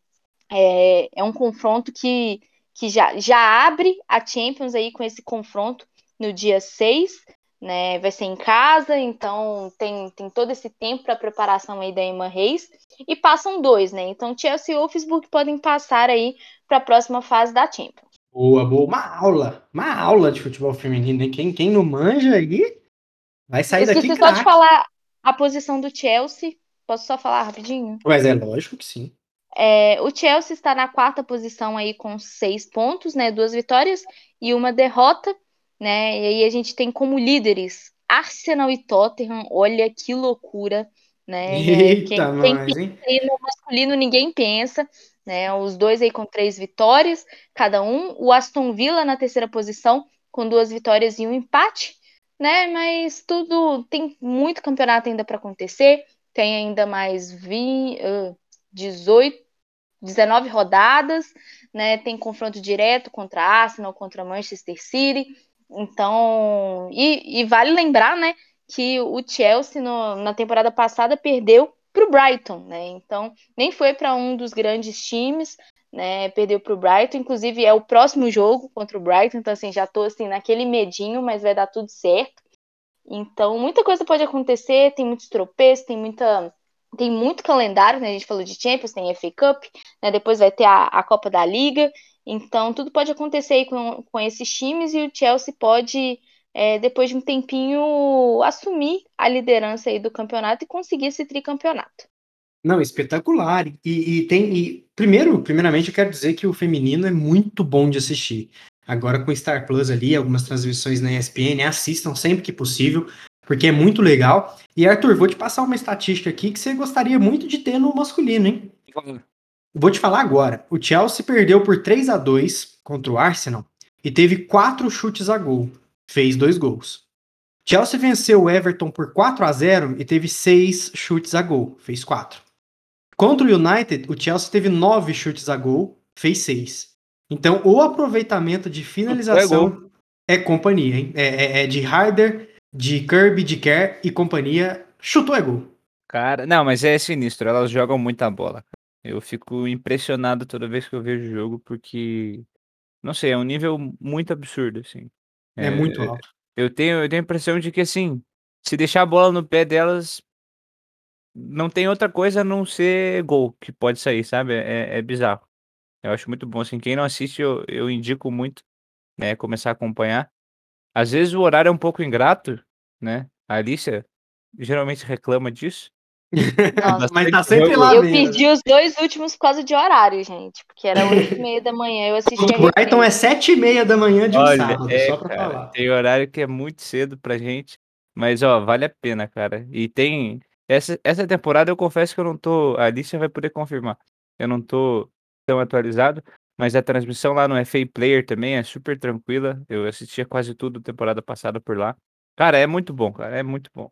é, é um confronto que, que já, já abre a Champions aí com esse confronto no dia 6, né? Vai ser em casa, então tem, tem todo esse tempo para preparação aí da Emma Reis. E passam dois, né? Então Chelsea e Wolfsburg podem passar aí para a próxima fase da Champions. Boa, boa. Uma aula, uma aula de futebol feminino. Quem, quem não manja aí vai sair Esqueci daqui só de falar a posição do Chelsea. Posso só falar rapidinho? Mas é lógico que sim. É, o Chelsea está na quarta posição aí com seis pontos, né? Duas vitórias e uma derrota né? E aí a gente tem como líderes Arsenal e Tottenham. Olha que loucura, né? Eita, quem, mais, quem pensa no masculino ninguém pensa, né? Os dois aí com três vitórias, cada um. O Aston Villa na terceira posição com duas vitórias e um empate, né? Mas tudo tem muito campeonato ainda para acontecer. Tem ainda mais 20, uh, 18, 19 rodadas, né? Tem confronto direto contra Arsenal, contra Manchester City. Então, e, e vale lembrar, né, que o Chelsea no, na temporada passada perdeu para o Brighton, né? Então, nem foi para um dos grandes times, né? Perdeu para o Brighton, inclusive é o próximo jogo contra o Brighton, então assim, já tô assim naquele medinho, mas vai dar tudo certo. Então, muita coisa pode acontecer, tem muitos tropeços, tem muita tem muito calendário, né? A gente falou de Champions, tem FA Cup, né? Depois vai ter a, a Copa da Liga. Então, tudo pode acontecer aí com, com esses times e o Chelsea pode, é, depois de um tempinho, assumir a liderança aí do campeonato e conseguir esse tricampeonato. Não, espetacular. E, e tem. E, primeiro, primeiramente, eu quero dizer que o feminino é muito bom de assistir. Agora com o Star Plus ali, algumas transmissões na ESPN, assistam sempre que possível, porque é muito legal. E Arthur, vou te passar uma estatística aqui que você gostaria muito de ter no masculino, hein? Vou te falar agora. O Chelsea perdeu por 3 a 2 contra o Arsenal e teve quatro chutes a gol. Fez dois gols. Chelsea venceu o Everton por 4 a 0 e teve seis chutes a gol. Fez quatro. Contra o United, o Chelsea teve nove chutes a gol, fez seis. Então, o aproveitamento de finalização é, é companhia, hein? É, é, é, de Harder, de Kirby, de Kerr e companhia. Chutou é gol. Cara, não, mas é sinistro. Elas jogam muita bola. Eu fico impressionado toda vez que eu vejo o jogo, porque, não sei, é um nível muito absurdo, assim. É, é muito alto. Eu tenho, eu tenho a impressão de que, assim, se deixar a bola no pé delas, não tem outra coisa a não ser gol que pode sair, sabe? É, é bizarro. Eu acho muito bom, assim, quem não assiste, eu, eu indico muito, né, começar a acompanhar. Às vezes o horário é um pouco ingrato, né? A Alicia geralmente reclama disso. Nossa, mas tá sempre lá. Eu perdi os dois últimos por causa de horário, gente. Porque era 8 e meia da manhã, eu assisti O Brighton é 7 e meia da manhã de um Olha, sábado, é, só pra cara, falar. Tem horário que é muito cedo pra gente. Mas, ó, vale a pena, cara. E tem. Essa, essa temporada eu confesso que eu não tô. A Alicia vai poder confirmar. Eu não tô tão atualizado. Mas a transmissão lá no FA Player também é super tranquila. Eu assistia quase tudo temporada passada por lá. Cara, é muito bom, cara. É muito bom.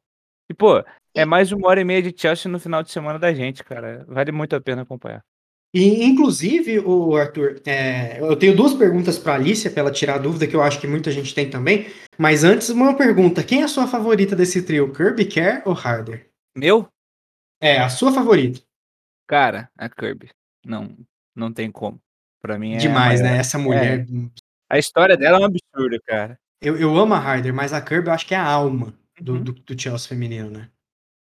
E, pô, é mais uma hora e meia de Chelsea no final de semana da gente, cara. Vale muito a pena acompanhar. E, inclusive, o Arthur, é, eu tenho duas perguntas para a Alicia, para ela tirar a dúvida, que eu acho que muita gente tem também. Mas antes, uma pergunta: quem é a sua favorita desse trio? Kirby, Kerr ou Harder? Meu? É, a sua favorita. Cara, a Kirby. Não, não tem como. Para mim é. Demais, né? Essa mulher. É. A história dela é um absurdo, cara. Eu, eu amo a Harder, mas a Kirby eu acho que é a alma do, uhum. do, do Chelsea feminino, né?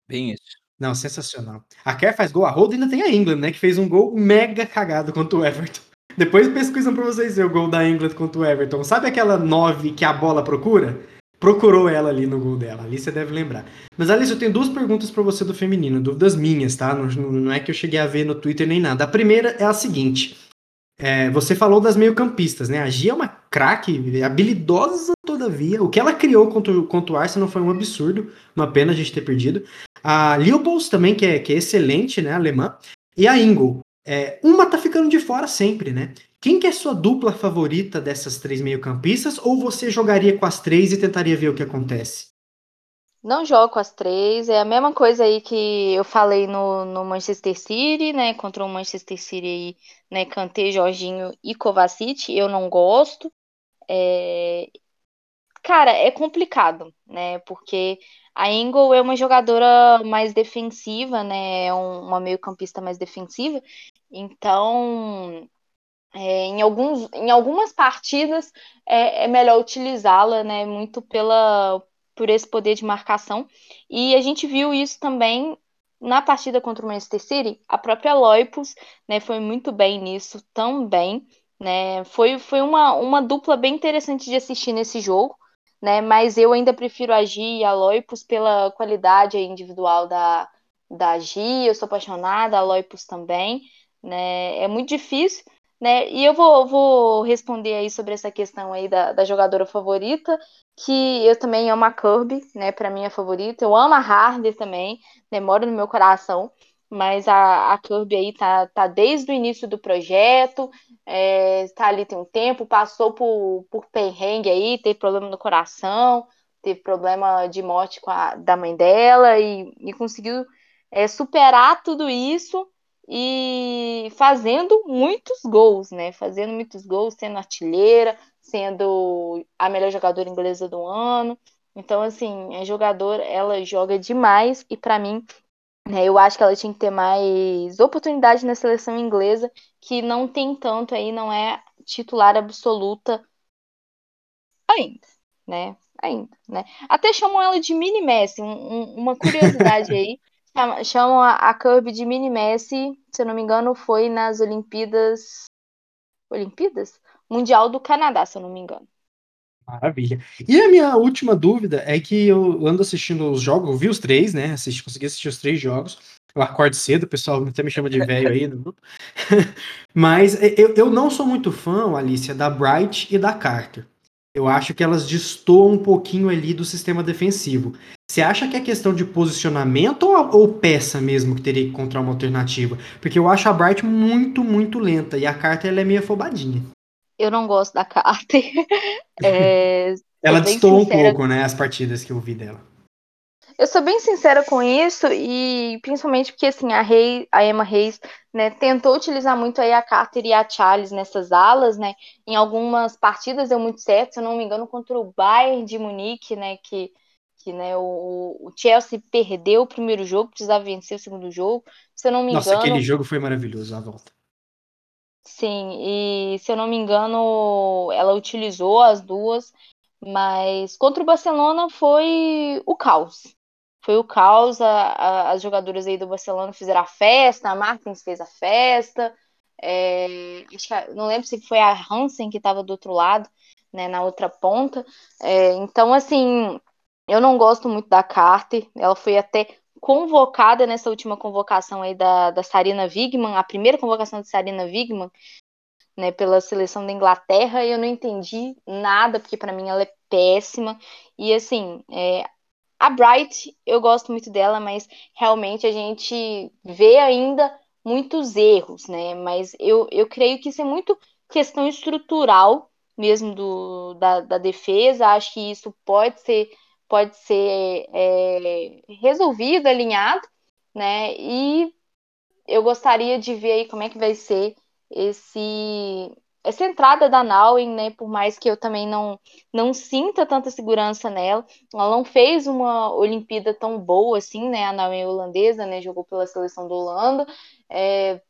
Bem isso. Não, sensacional. A Kerr faz gol, a Roda ainda tem a England, né? Que fez um gol mega cagado contra o Everton. *laughs* Depois pesquisam pra vocês ver o gol da England contra o Everton. Sabe aquela 9 que a bola procura? Procurou ela ali no gol dela. Ali você deve lembrar. Mas Alice, eu tenho duas perguntas para você do feminino, dúvidas minhas, tá? Não, não é que eu cheguei a ver no Twitter nem nada. A primeira é a seguinte: é, você falou das meio-campistas, né? A Gia é uma craque, habilidosa todavia. O que ela criou contra, contra o Arsenal foi um absurdo. Uma pena a gente ter perdido. A Leopold também, que é, que é excelente, né? Alemã. E a Ingle. É, uma tá ficando de fora sempre, né? Quem que é sua dupla favorita dessas três meio-campistas? Ou você jogaria com as três e tentaria ver o que acontece? Não jogo com as três. É a mesma coisa aí que eu falei no, no Manchester City, né? Contra o Manchester City aí, né? Kanté, Jorginho e Kovacic. Eu não gosto. É... Cara, é complicado, né? Porque a Engel é uma jogadora mais defensiva, né? É uma meio-campista mais defensiva. Então, é, em, alguns, em algumas partidas é, é melhor utilizá-la, né? Muito pela por esse poder de marcação. E a gente viu isso também na partida contra o Manchester City. A própria Loipus né, foi muito bem nisso também. Né? Foi, foi uma, uma dupla bem interessante de assistir nesse jogo. Né? Mas eu ainda prefiro a Gi e a Loipus pela qualidade individual da, da Gi. Eu sou apaixonada, a Loipus também. Né? É muito difícil. Né? E eu vou, vou responder aí sobre essa questão aí da, da jogadora favorita que eu também amo a Kirby, né? Para mim é favorita. Eu amo a Harder também, demora no meu coração. Mas a, a Kirby aí tá, tá desde o início do projeto, é, tá ali tem um tempo, passou por, por perrengue aí, teve problema no coração, teve problema de morte com a, da mãe dela e, e conseguiu é, superar tudo isso e fazendo muitos gols, né? Fazendo muitos gols, sendo artilheira, sendo a melhor jogadora inglesa do ano. Então, assim, a jogadora, ela joga demais e para mim Né, eu acho que ela tinha que ter mais oportunidade na seleção inglesa, que não tem tanto aí, não é titular absoluta ainda, né? Ainda, né? Até chamam ela de mini Messi, um, um, uma curiosidade aí. *laughs* Chamam a, a Kirby de mini Messi, se eu não me engano, foi nas Olimpíadas. Olimpíadas? Mundial do Canadá, se eu não me engano. Maravilha. E a minha última dúvida é que eu ando assistindo os jogos, eu vi os três, né? Assisti, consegui assistir os três jogos. Eu acordo cedo, o pessoal até me chama de velho aí no grupo. *laughs* Mas eu, eu não sou muito fã, Alicia, da Bright e da Carter. Eu acho que elas destoam um pouquinho ali do sistema defensivo. Você acha que é questão de posicionamento ou, ou, peça mesmo que teria que encontrar uma alternativa? Porque eu acho a Bright muito, muito lenta e a Carter ela é meio afobadinha eu não gosto da Carter. *laughs* É, *laughs* Ela distou um pouco, né, as partidas que eu vi dela. Eu sou bem sincera com isso e principalmente porque assim a Rei, a Emma Reis, né, tentou utilizar muito aí a Carter e a Charles nessas alas, né? Em algumas partidas deu muito certo, se eu não me engano, contra o Bayern de Munique, né, que que né, o, o Chelsea perdeu o primeiro jogo, precisava vencer o segundo jogo. Se eu não me Nossa, engano. Nossa, aquele jogo foi maravilhoso a volta. Sim, e se eu não me engano, ela utilizou as duas, mas contra o Barcelona foi o caos. Foi o caos, a, as jogadoras aí do Barcelona fizeram a festa, a Martins fez a festa, é, não lembro se foi a Hansen que estava do outro lado, né, na outra ponta. É, então, assim, eu não gosto muito da Carter, ela foi até convocada nessa última convocação aí da, da Sarina Wigman, a primeira convocação de Sarina Wigman, né, pela seleção da Inglaterra, e eu não entendi nada, porque para mim ela é péssima. E assim, é, a Bright, eu gosto muito dela, mas realmente a gente vê ainda muitos erros, né? Mas eu, eu creio que isso é muito questão estrutural mesmo do, da, da defesa. Acho que isso pode ser pode ser é, resolvido, alinhado, né? E eu gostaria de ver aí como é que vai ser esse essa entrada da Nauen, né? Por mais que eu também não não sinta tanta segurança nela, ela não fez uma Olimpíada tão boa assim, né? A Nauen holandesa, né? Jogou pela seleção do Holanda. É,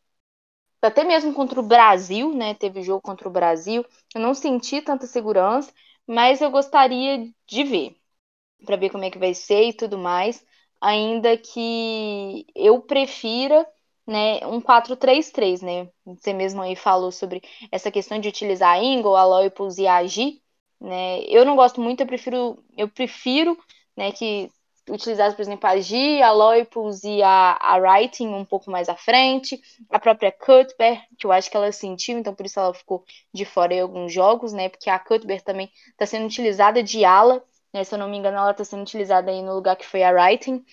até mesmo contra o Brasil, né? Teve jogo contra o Brasil. Eu não senti tanta segurança, mas eu gostaria de ver para ver como é que vai ser e tudo mais, ainda que eu prefira né, um 4-3-3, né? Você mesmo aí falou sobre essa questão de utilizar a Ingle, a Loipus e a Agi, né? Eu não gosto muito, eu prefiro, eu prefiro, né, que utilizasse, por exemplo, a Agi, a Loipus e a, a Writing um pouco mais à frente, a própria Cuthbert, que eu acho que ela sentiu, então por isso ela ficou de fora em alguns jogos, né? Porque a Cuthbert também está sendo utilizada de ala, né? Se eu não me engano, ela está sendo utilizada aí no lugar que foi a Writing.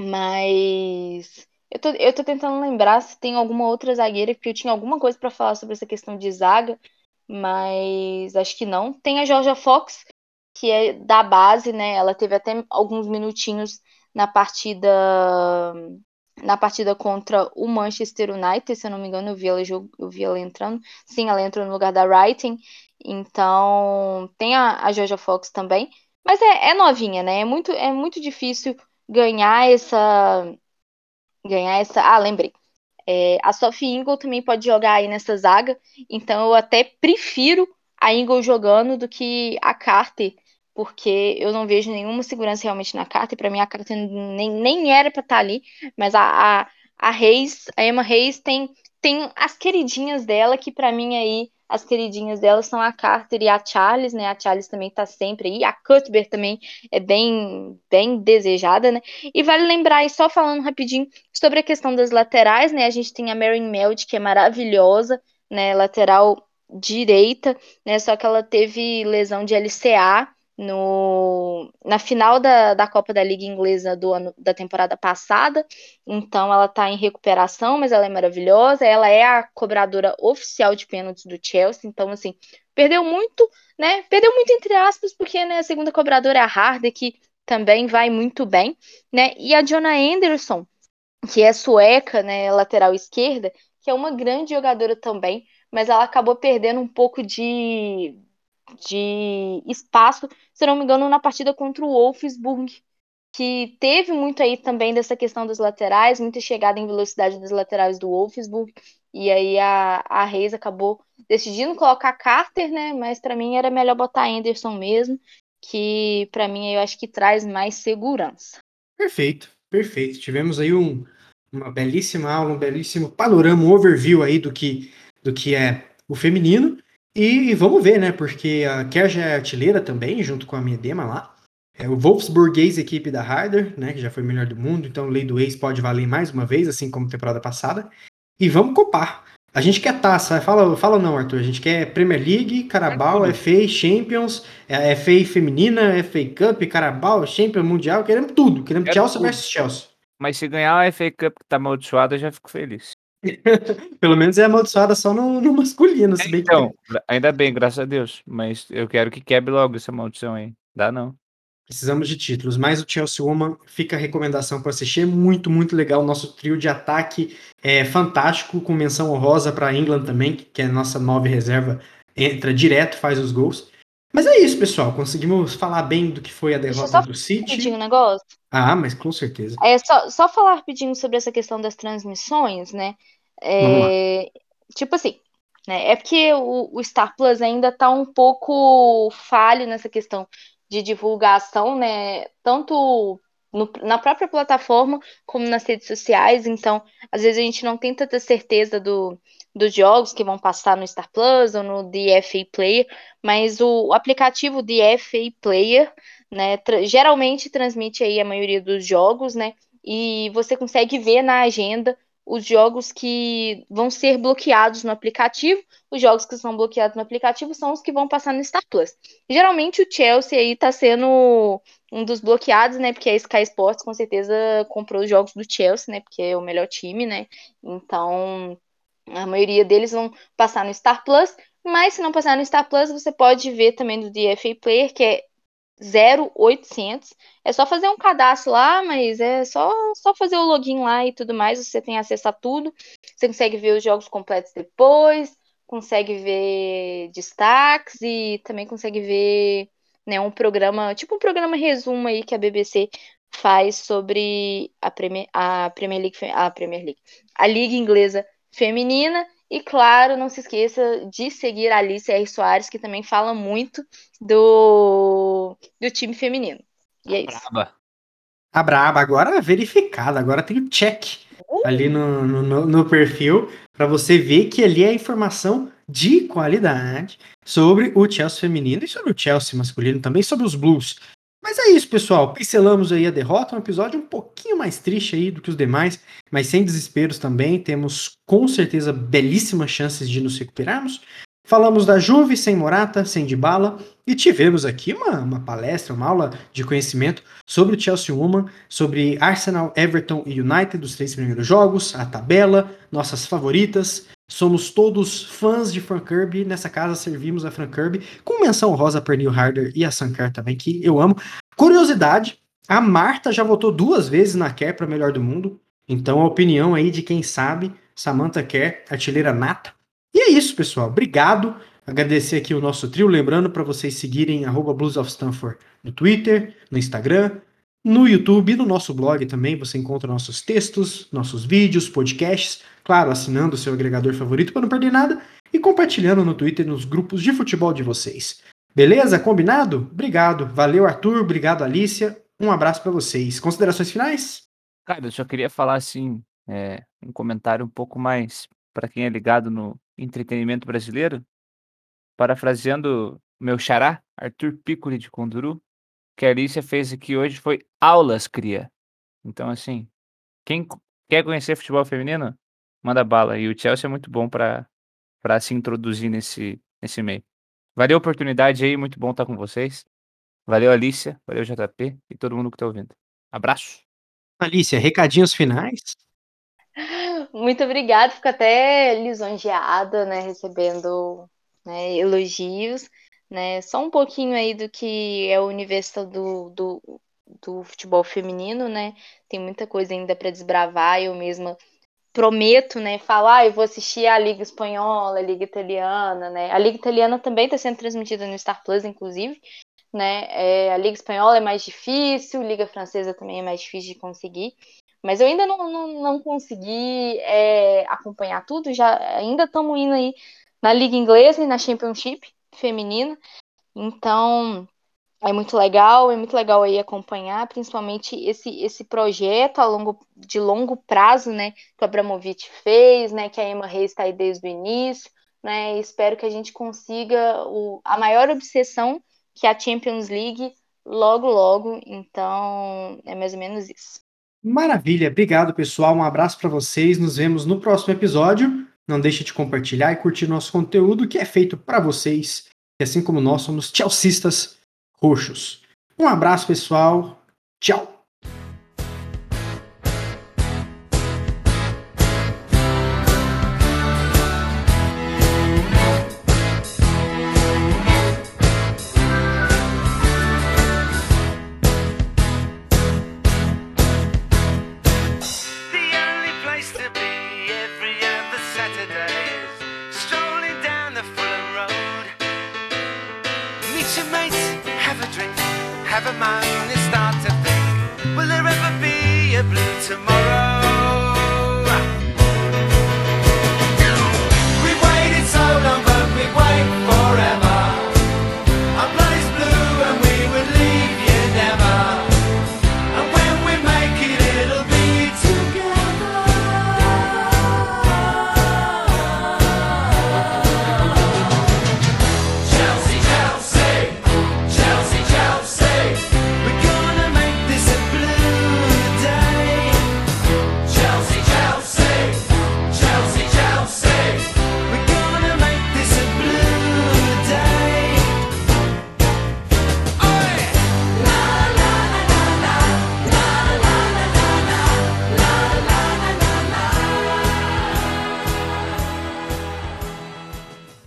Mas eu tô, eu tô tentando lembrar se tem alguma outra zagueira, porque eu tinha alguma coisa para falar sobre essa questão de zaga, mas acho que não. Tem a Georgia Fox, que é da base, né? Ela teve até alguns minutinhos na partida na partida contra o Manchester United, se eu não me engano, eu vi ela, eu vi ela entrando. Sim, ela entrou no lugar da Writing. Então, tem a, a Georgia Fox também. Mas é, é novinha, né? É muito, é muito difícil ganhar essa. Ganhar essa. Ah, lembrei. É, a Sophie Ingle também pode jogar aí nessa zaga, então eu até prefiro a Ingle jogando do que a Carter, porque eu não vejo nenhuma segurança realmente na Carter. Para mim, a Carter nem, nem era para estar tá ali, mas a, a, a Reis, a Emma Reis, tem, tem as queridinhas dela que para mim aí as queridinhas dela são a Carter e a Charles, né? A Charles também tá sempre aí. A Cuthbert também é bem, bem desejada, né? E vale lembrar, aí, só falando rapidinho sobre a questão das laterais, né? A gente tem a Marin Meld, que é maravilhosa, né? Lateral direita, né? Só que ela teve lesão de LCA no, na final da, da Copa da Liga Inglesa do ano, da temporada passada. Então ela está em recuperação, mas ela é maravilhosa. Ela é a cobradora oficial de pênaltis do Chelsea. Então, assim, perdeu muito, né? Perdeu muito entre aspas, porque né, a segunda cobradora é a Harder, que também vai muito bem, né? E a Jonah Anderson, que é sueca, né, lateral esquerda, que é uma grande jogadora também, mas ela acabou perdendo um pouco de de espaço, se não me engano, na partida contra o Wolfsburg, que teve muito aí também dessa questão das laterais, muita chegada em velocidade das laterais do Wolfsburg, e aí a, a Reis acabou decidindo colocar Carter, né? Mas para mim era melhor botar Anderson mesmo, que para mim eu acho que traz mais segurança. Perfeito, perfeito. Tivemos aí um, uma belíssima aula, um belíssimo panorama, um overview aí do que, do que é o feminino. E vamos ver, né? Porque a Kerja é artilheira também, junto com a minha Dema lá. É o Wolfsburguês, equipe da Harder, né? Que já foi melhor do mundo, então lei do ex pode valer mais uma vez, assim como temporada passada. E vamos copar. A gente quer taça, fala, fala não, Arthur. A gente quer Premier League, Carabao, é FA, Champions, é FA feminina, FA Cup, Carabao, Champions Mundial. Queremos tudo. Queremos Chelsea tudo. versus Chelsea. Mas se ganhar a FA Cup que tá amaldiçoada, eu já fico feliz. *laughs* Pelo menos é amaldiçoada só no, no masculino. Se bem então, que... ainda bem, graças a Deus. Mas eu quero que quebre logo essa maldição aí. Dá não. Precisamos de títulos, mas o Chelsea Woman fica a recomendação para assistir. É muito, muito legal. O nosso trio de ataque é fantástico, com menção honrosa para England também, que é a nossa nova reserva, entra direto, faz os gols. Mas é isso, pessoal. Conseguimos falar bem do que foi a derrota do City. Um negócio. Ah, mas com certeza. É só, só falar rapidinho sobre essa questão das transmissões, né? É, tipo assim, né? É porque o, o Star Plus ainda está um pouco falho nessa questão de divulgação, né? Tanto no, na própria plataforma como nas redes sociais. Então, às vezes a gente não tem tanta certeza do, dos jogos que vão passar no Star Plus ou no DFA Player, mas o, aplicativo DFA Player, né, tra geralmente transmite aí a maioria dos jogos, né? E você consegue ver na agenda os jogos que vão ser bloqueados no aplicativo. Os jogos que são bloqueados no aplicativo são os que vão passar no Star Plus. Geralmente o Chelsea aí tá sendo um dos bloqueados, né? Porque a Sky Sports com certeza comprou os jogos do Chelsea, né? Porque é o melhor time, né? Então a maioria deles vão passar no Star Plus. Mas se não passar no Star Plus, você pode ver também do DFA Player, que é 0800. É só fazer um cadastro lá, mas é só, só fazer o login lá e tudo mais. Você tem acesso a tudo. Você consegue ver os jogos completos depois, consegue ver destaques e também consegue ver né, um programa, tipo um programa resumo aí que a BBC faz sobre a Premier, a Premier League, a Premier League, a Liga Inglesa Feminina e claro, não se esqueça de seguir a Alice R. Soares, que também fala muito do, do time feminino. E é isso. Braba. A braba, agora verificada, agora tem o check ali no, no, no perfil para você ver que ali é informação de qualidade sobre o Chelsea feminino e sobre o Chelsea masculino também, sobre os Blues. Mas é isso, pessoal. Pincelamos aí a derrota, um episódio um pouquinho mais triste aí do que os demais, mas sem desesperos também. Temos com certeza belíssimas chances de nos recuperarmos. Falamos da Juve sem Morata, sem Dybala e tivemos aqui uma, uma palestra, uma aula de conhecimento sobre o Chelsea Woman, sobre Arsenal, Everton e United, dos três primeiros jogos, a tabela, nossas favoritas, Somos todos fãs de Frank Kirby. Nessa casa servimos a Frank Kirby com menção rosa para Neil Harder e a Sankar também, que eu amo. Curiosidade, a Marta já votou duas vezes na Kerr para melhor do mundo. Então a opinião aí de quem sabe, Samantha Kerr, artilheira nata. E é isso, pessoal. Obrigado. Agradecer aqui o nosso trio, lembrando para vocês seguirem arroba Blues of Stanford no Twitter, no Instagram, no YouTube e no nosso blog também você encontra nossos textos, nossos vídeos, podcasts, claro, assinando o seu agregador favorito para não perder nada e compartilhando no Twitter nos grupos de futebol de vocês. Beleza? Combinado? Obrigado. Valeu, Arthur. Obrigado, Alicia. Um abraço para vocês. Considerações finais? Cara, eu só queria falar assim, é, um comentário um pouco mais para quem é ligado no entretenimento brasileiro, parafraseando meu xará, Arthur Piccoli de Conduru, que a Alicia fez aqui hoje foi aulas cria. Então, assim, quem quer conhecer futebol feminino, manda bala. E o Chelsea é muito bom para para se introduzir nesse, nesse meio. Valeu a oportunidade aí, muito bom estar com vocês. Valeu, Alicia, valeu, JP e todo mundo que está ouvindo. Abraço. Alicia, recadinhos finais? Muito obrigada, fico até lisonjeada, né, recebendo né, elogios né? Só um pouquinho aí do que é o universo do, do, do futebol feminino, né? Tem muita coisa ainda para desbravar. Eu mesma prometo, né, falar, ah, eu vou assistir a Liga Espanhola, a Liga Italiana, né? A Liga Italiana também está sendo transmitida no Star Plus, inclusive, né? É, a Liga Espanhola é mais difícil, a Liga Francesa também é mais difícil de conseguir. Mas eu ainda não, não, não consegui é, acompanhar tudo, já ainda estamos indo aí na Liga Inglesa e na Championship feminina. Então, é muito legal, é muito legal aí acompanhar, principalmente esse, esse projeto a longo, de longo prazo, né, que o Abramovich fez, né, que a Emma Reis está aí desde o início, né, espero que a gente consiga o, a maior obsessão que a Champions League logo, logo, então é mais ou menos isso. Maravilha, obrigado pessoal, um abraço para vocês, nos vemos no próximo episódio, não deixe de compartilhar e curtir nosso conteúdo que é feito para vocês, e assim como nós somos chelseistas roxos. Um abraço, pessoal. Tchau.